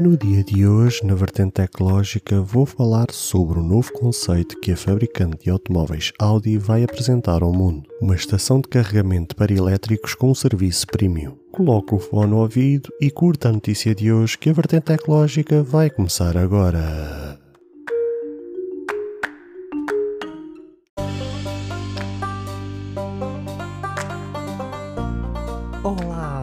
No dia de hoje, na vertente tecnológica, vou falar sobre o novo conceito que a fabricante de automóveis Audi vai apresentar ao mundo: uma estação de carregamento para elétricos com serviço premium. Coloque o fone no ouvido e curta a notícia de hoje que a vertente tecnológica vai começar agora.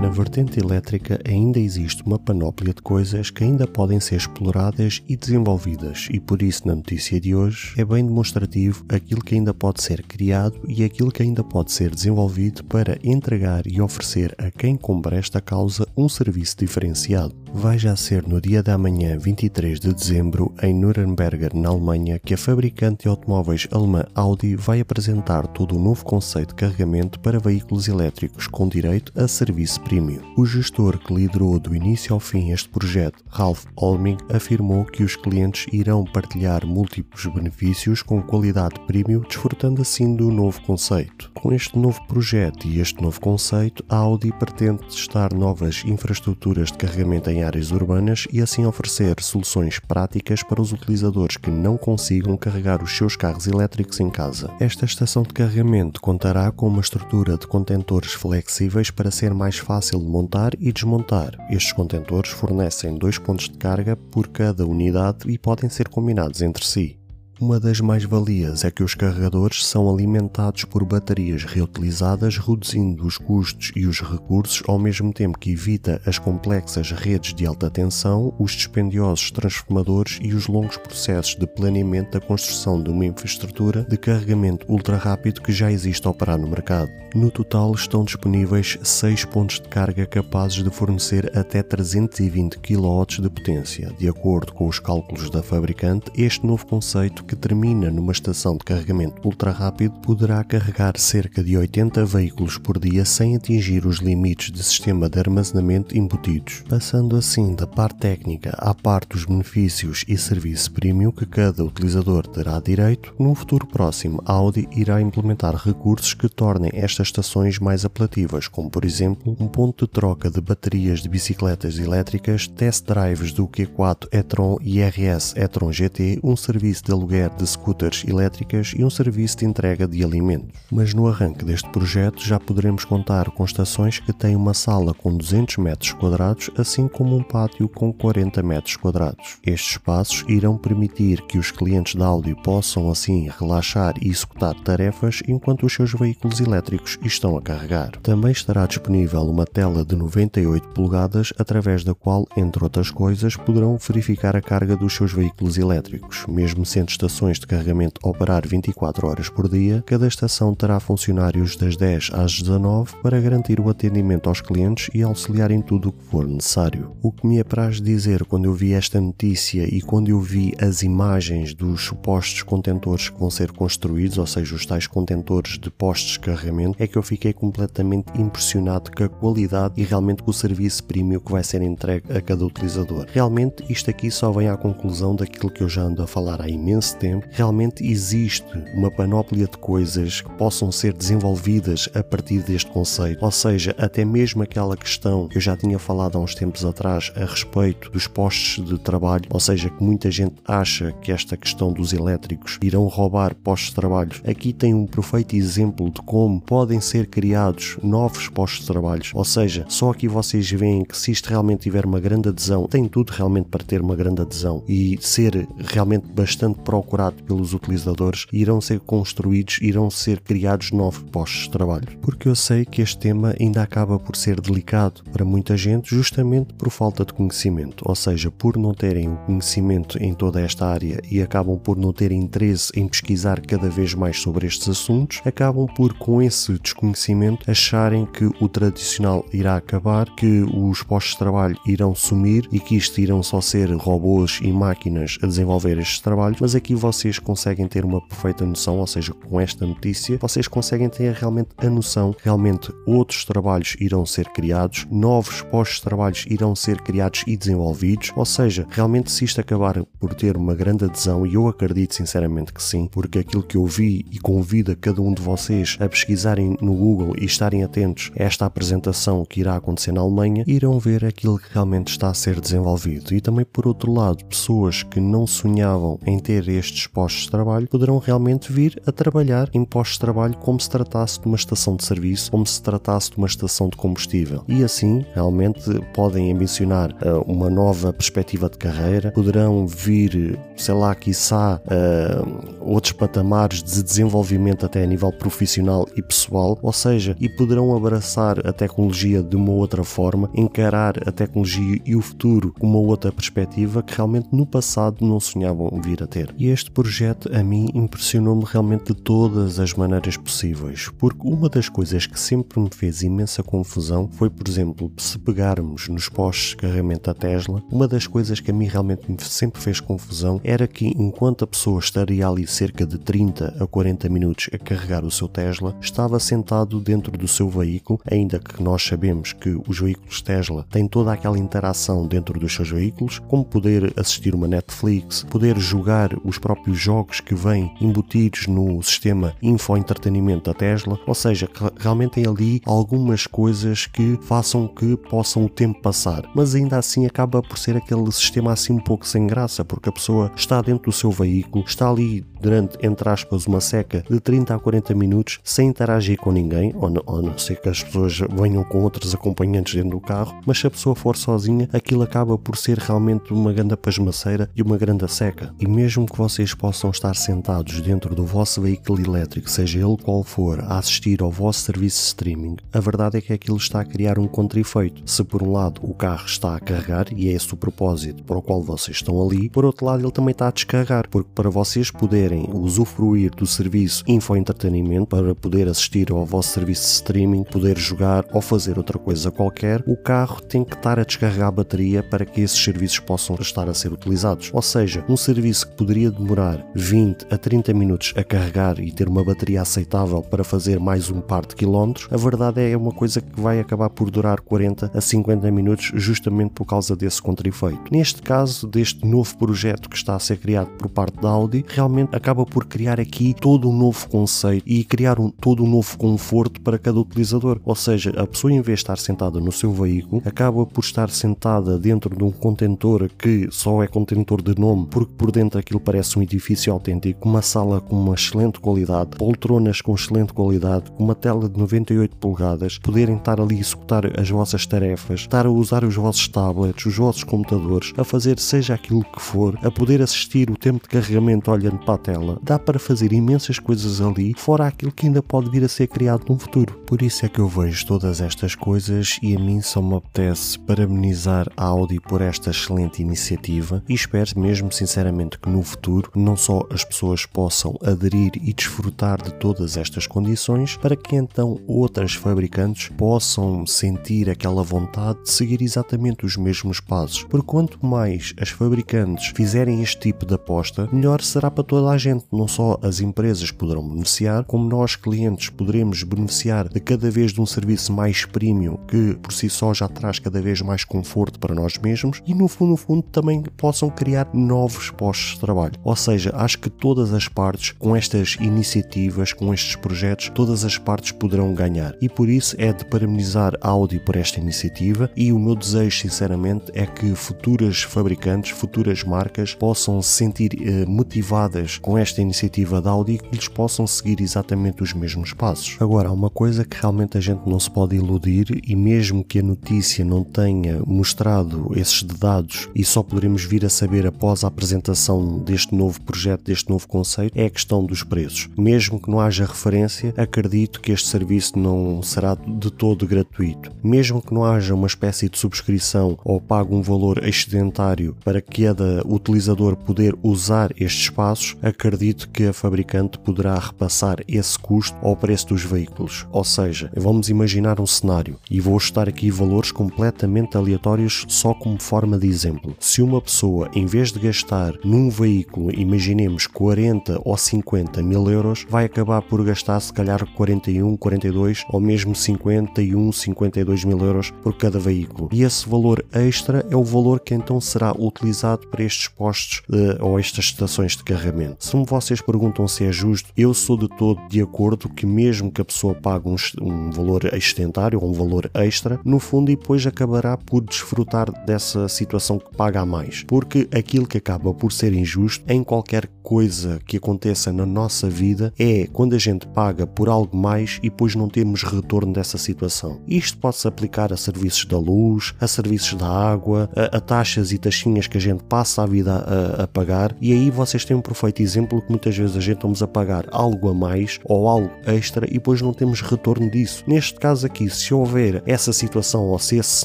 Na vertente elétrica ainda existe uma panóplia de coisas que ainda podem ser exploradas e desenvolvidas, e por isso na notícia de hoje é bem demonstrativo aquilo que ainda pode ser criado e aquilo que ainda pode ser desenvolvido para entregar e oferecer a quem compra esta causa um serviço diferenciado. Vai já ser no dia da manhã 23 de dezembro, em Nuremberg, na Alemanha, que a fabricante de automóveis alemã Audi vai apresentar todo o novo conceito de carregamento para veículos elétricos com direito a serviço premium. O gestor que liderou do início ao fim este projeto, Ralph Olming, afirmou que os clientes irão partilhar múltiplos benefícios com qualidade premium, desfrutando assim do novo conceito. Com este novo projeto e este novo conceito, a Audi pretende testar novas infraestruturas de carregamento em áreas urbanas e assim oferecer soluções práticas para os utilizadores que não consigam carregar os seus carros elétricos em casa. Esta estação de carregamento contará com uma estrutura de contentores flexíveis para ser mais fácil de montar e desmontar. Estes contentores fornecem dois pontos de carga por cada unidade e podem ser combinados entre si. Uma das mais-valias é que os carregadores são alimentados por baterias reutilizadas, reduzindo os custos e os recursos, ao mesmo tempo que evita as complexas redes de alta tensão, os dispendiosos transformadores e os longos processos de planeamento da construção de uma infraestrutura de carregamento ultra rápido que já existe a operar no mercado. No total estão disponíveis 6 pontos de carga capazes de fornecer até 320 kW de potência. De acordo com os cálculos da fabricante, este novo conceito que termina numa estação de carregamento ultra rápido poderá carregar cerca de 80 veículos por dia sem atingir os limites de sistema de armazenamento embutidos, passando assim da parte técnica à parte dos benefícios e serviço premium que cada utilizador terá direito. No futuro próximo, Audi irá implementar recursos que tornem estas estações mais apelativas, como por exemplo um ponto de troca de baterias de bicicletas elétricas, test drives do Q4 e-tron e RS e-tron GT, um serviço de aluguel de scooters elétricas e um serviço de entrega de alimentos. Mas no arranque deste projeto já poderemos contar com estações que têm uma sala com 200 metros quadrados, assim como um pátio com 40 metros quadrados. Estes espaços irão permitir que os clientes da Audi possam assim relaxar e executar tarefas enquanto os seus veículos elétricos estão a carregar. Também estará disponível uma tela de 98 polegadas através da qual, entre outras coisas, poderão verificar a carga dos seus veículos elétricos, mesmo sendo estações de carregamento operar 24 horas por dia, cada estação terá funcionários das 10 às 19 para garantir o atendimento aos clientes e auxiliar em tudo o que for necessário. O que me apraz dizer quando eu vi esta notícia e quando eu vi as imagens dos supostos contentores que vão ser construídos, ou seja, os tais contentores de postos de carregamento, é que eu fiquei completamente impressionado com a qualidade e realmente com o serviço premium que vai ser entregue a cada utilizador. Realmente isto aqui só vem à conclusão daquilo que eu já ando a falar há imenso tempo, realmente existe uma panóplia de coisas que possam ser desenvolvidas a partir deste conceito. Ou seja, até mesmo aquela questão que eu já tinha falado há uns tempos atrás a respeito dos postos de trabalho, ou seja, que muita gente acha que esta questão dos elétricos irão roubar postos de trabalho. Aqui tem um perfeito exemplo de como podem ser criados novos postos de trabalho. Ou seja, só aqui vocês veem que se isto realmente tiver uma grande adesão, tem tudo realmente para ter uma grande adesão e ser realmente bastante procurado procurado pelos utilizadores, irão ser construídos, irão ser criados novos postos de trabalho. Porque eu sei que este tema ainda acaba por ser delicado para muita gente, justamente por falta de conhecimento, ou seja, por não terem o conhecimento em toda esta área e acabam por não terem interesse em pesquisar cada vez mais sobre estes assuntos, acabam por, com esse desconhecimento, acharem que o tradicional irá acabar, que os postos de trabalho irão sumir e que isto irão só ser robôs e máquinas a desenvolver estes trabalhos, mas aqui vocês conseguem ter uma perfeita noção, ou seja, com esta notícia, vocês conseguem ter realmente a noção que realmente outros trabalhos irão ser criados, novos postos de trabalhos irão ser criados e desenvolvidos, ou seja, realmente se isto acabar por ter uma grande adesão, e eu acredito sinceramente que sim, porque aquilo que eu vi e convido a cada um de vocês a pesquisarem no Google e estarem atentos a esta apresentação que irá acontecer na Alemanha, irão ver aquilo que realmente está a ser desenvolvido. E também, por outro lado, pessoas que não sonhavam em ter estes postos de trabalho poderão realmente vir a trabalhar em postos de trabalho como se tratasse de uma estação de serviço, como se tratasse de uma estação de combustível. E assim, realmente, podem ambicionar uh, uma nova perspectiva de carreira, poderão vir, sei lá, quiçá, uh, outros patamares de desenvolvimento até a nível profissional e pessoal, ou seja, e poderão abraçar a tecnologia de uma outra forma, encarar a tecnologia e o futuro com uma outra perspectiva que realmente no passado não sonhavam vir a ter. E este projeto a mim impressionou-me realmente de todas as maneiras possíveis, porque uma das coisas que sempre me fez imensa confusão foi, por exemplo, se pegarmos nos postos de carregamento da Tesla, uma das coisas que a mim realmente me sempre fez confusão era que enquanto a pessoa estaria ali cerca de 30 a 40 minutos a carregar o seu Tesla, estava sentado dentro do seu veículo, ainda que nós sabemos que os veículos Tesla têm toda aquela interação dentro dos seus veículos, como poder assistir uma Netflix, poder jogar os próprios jogos que vêm embutidos no sistema info-entretenimento da Tesla, ou seja, realmente tem ali algumas coisas que façam que possam o tempo passar, mas ainda assim acaba por ser aquele sistema assim um pouco sem graça, porque a pessoa está dentro do seu veículo, está ali durante, entre aspas, uma seca de 30 a 40 minutos sem interagir com ninguém, ou, não, ou não sei que as pessoas venham com outros acompanhantes dentro do carro, mas se a pessoa for sozinha, aquilo acaba por ser realmente uma grande pasmaceira e uma grande seca. E mesmo que vocês possam estar sentados dentro do vosso veículo elétrico, seja ele qual for, a assistir ao vosso serviço de streaming, a verdade é que aquilo está a criar um contra-efeito. Se por um lado o carro está a carregar, e é esse o propósito para o qual vocês estão ali, por outro lado ele também está a descarregar, porque para vocês poderem usufruir do serviço infoentretenimento, para poder assistir ao vosso serviço de streaming, poder jogar ou fazer outra coisa qualquer, o carro tem que estar a descarregar a bateria para que esses serviços possam estar a ser utilizados. Ou seja, um serviço que poderia demorar 20 a 30 minutos a carregar e ter uma bateria aceitável para fazer mais um par de quilómetros, a verdade é uma coisa que vai acabar por durar 40 a 50 minutos justamente por causa desse contra-efeito. Neste caso, deste novo projeto que está a ser criado por parte da Audi, realmente acaba por criar aqui todo um novo conceito e criar um, todo um novo conforto para cada utilizador. Ou seja, a pessoa em vez de estar sentada no seu veículo, acaba por estar sentada dentro de um contentor que só é contentor de nome, porque por dentro aquilo parece um edifício autêntico, uma sala com uma excelente qualidade, poltronas com excelente qualidade, uma tela de 98 polegadas, poderem estar ali a executar as vossas tarefas, estar a usar os vossos tablets, os vossos computadores, a fazer seja aquilo que for, a poder assistir o tempo de carregamento olhando para a tela. Dá para fazer imensas coisas ali, fora aquilo que ainda pode vir a ser criado no futuro. Por isso é que eu vejo todas estas coisas e a mim só me apetece parabenizar a Audi por esta excelente iniciativa e espero mesmo sinceramente que no futuro não só as pessoas possam aderir e desfrutar de todas estas condições para que então outras fabricantes possam sentir aquela vontade de seguir exatamente os mesmos passos. Porque quanto mais as fabricantes fizerem este tipo de aposta, melhor será para toda a gente. Não só as empresas poderão beneficiar, como nós clientes poderemos beneficiar de cada vez de um serviço mais premium que por si só já traz cada vez mais conforto para nós mesmos e no fundo, no fundo também possam criar novos postos de trabalho. Ou seja, acho que todas as partes com estas iniciativas, com estes projetos, todas as partes poderão ganhar e por isso é de parabenizar a Audi por esta iniciativa e o meu desejo sinceramente é que futuras fabricantes, futuras marcas possam se sentir eh, motivadas com esta iniciativa da Audi e que lhes possam seguir exatamente os mesmos passos. Agora, há uma coisa que realmente a gente não se pode iludir e mesmo que a notícia não tenha mostrado esses dados e só poderemos vir a saber após a apresentação deste novo projeto, deste novo conceito, é a questão dos preços. Mesmo que não haja referência, acredito que este serviço não será de todo gratuito. Mesmo que não haja uma espécie de subscrição ou pague um valor excedentário para cada utilizador poder usar estes espaços, acredito que a fabricante poderá repassar esse custo ao preço dos veículos. Ou seja, vamos imaginar um cenário e vou estar aqui valores completamente aleatórios só como forma de exemplo. Se uma pessoa, em vez de gastar num veículo imaginemos, 40 ou 50 mil euros, vai acabar por gastar se calhar 41, 42 ou mesmo 51, 52 mil euros por cada veículo. E esse valor extra é o valor que então será utilizado para estes postos de, ou estas estações de carregamento. Se vocês perguntam se é justo, eu sou de todo de acordo que mesmo que a pessoa pague um, um valor extentário ou um valor extra, no fundo e depois acabará por desfrutar dessa situação que paga a mais. Porque aquilo que acaba por ser injusto em qualquer coisa que aconteça na nossa vida é quando a gente paga por algo mais e depois não temos retorno dessa situação. Isto pode-se aplicar a serviços da luz, a serviços da água, a, a taxas e taxinhas que a gente passa a vida a, a, pagar, e aí vocês têm um perfeito exemplo que muitas vezes a gente estamos a pagar algo a mais ou algo extra e depois não temos retorno disso. Neste caso aqui, se houver essa situação ou se esse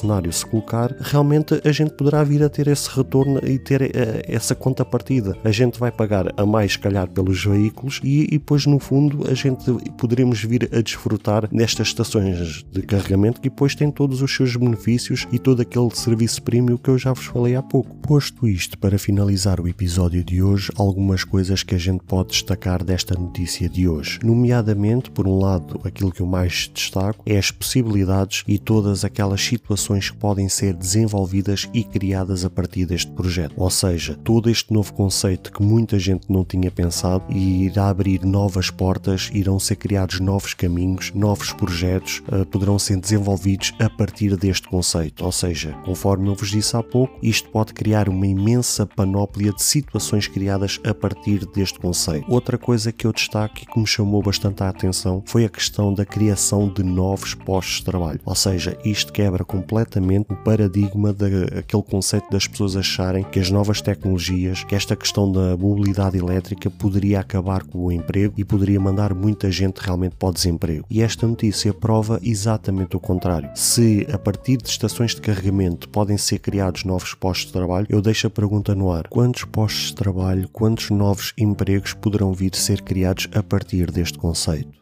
cenário se colocar, realmente a gente poderá vir a ter esse retorno e ter uh, essa conta partida. A gente vai pagar a mais, se calhar, pelos veículos e, e depois, no fundo, a gente poderemos vir a desfrutar nestas estações de carregamento que depois têm todos os seus benefícios e todo aquele serviço premium que eu já vos falei há pouco. Posto isto, para finalizar o episódio de hoje, algumas coisas que a gente pode destacar desta notícia de hoje. Nomeadamente, por um lado, aquilo que eu mais destaco é as possibilidades e todas aquelas situações que podem ser desenvolvidas e criadas a partir deste projeto. Ou seja, todo este novo conceito que muita gente não tinha pensado e irá abrir novas portas, irão ser criados novos caminhos, novos projetos uh, poderão ser desenvolvidos a partir deste conceito. Ou seja, conforme eu vos disse há pouco, isto pode criar uma imensa panóplia de situações criadas a partir deste conceito. Outra coisa que eu destaco e que me chamou bastante a atenção foi a questão da criação de novos postos de trabalho. Ou seja, isto quebra completamente o paradigma daquele conceito das pessoas acharem que as novas tecnologias, que esta questão da mobilidade elétrica poderia acabar com o emprego e poderia mandar muita gente realmente para o desemprego. E esta notícia prova exatamente o contrário. Se a partir de estações de carregamento podem ser criados novos postos de trabalho, eu deixo a pergunta no ar: quantos postos de trabalho, quantos novos empregos poderão vir a ser criados a partir deste conceito?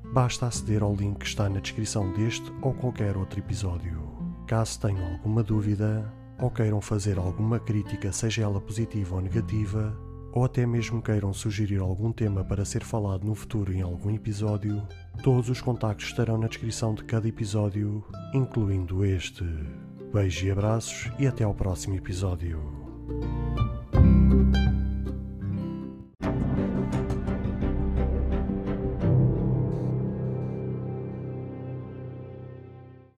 basta aceder ao link que está na descrição deste ou qualquer outro episódio. Caso tenham alguma dúvida, ou queiram fazer alguma crítica, seja ela positiva ou negativa, ou até mesmo queiram sugerir algum tema para ser falado no futuro em algum episódio, todos os contactos estarão na descrição de cada episódio, incluindo este. Beijos e abraços e até ao próximo episódio.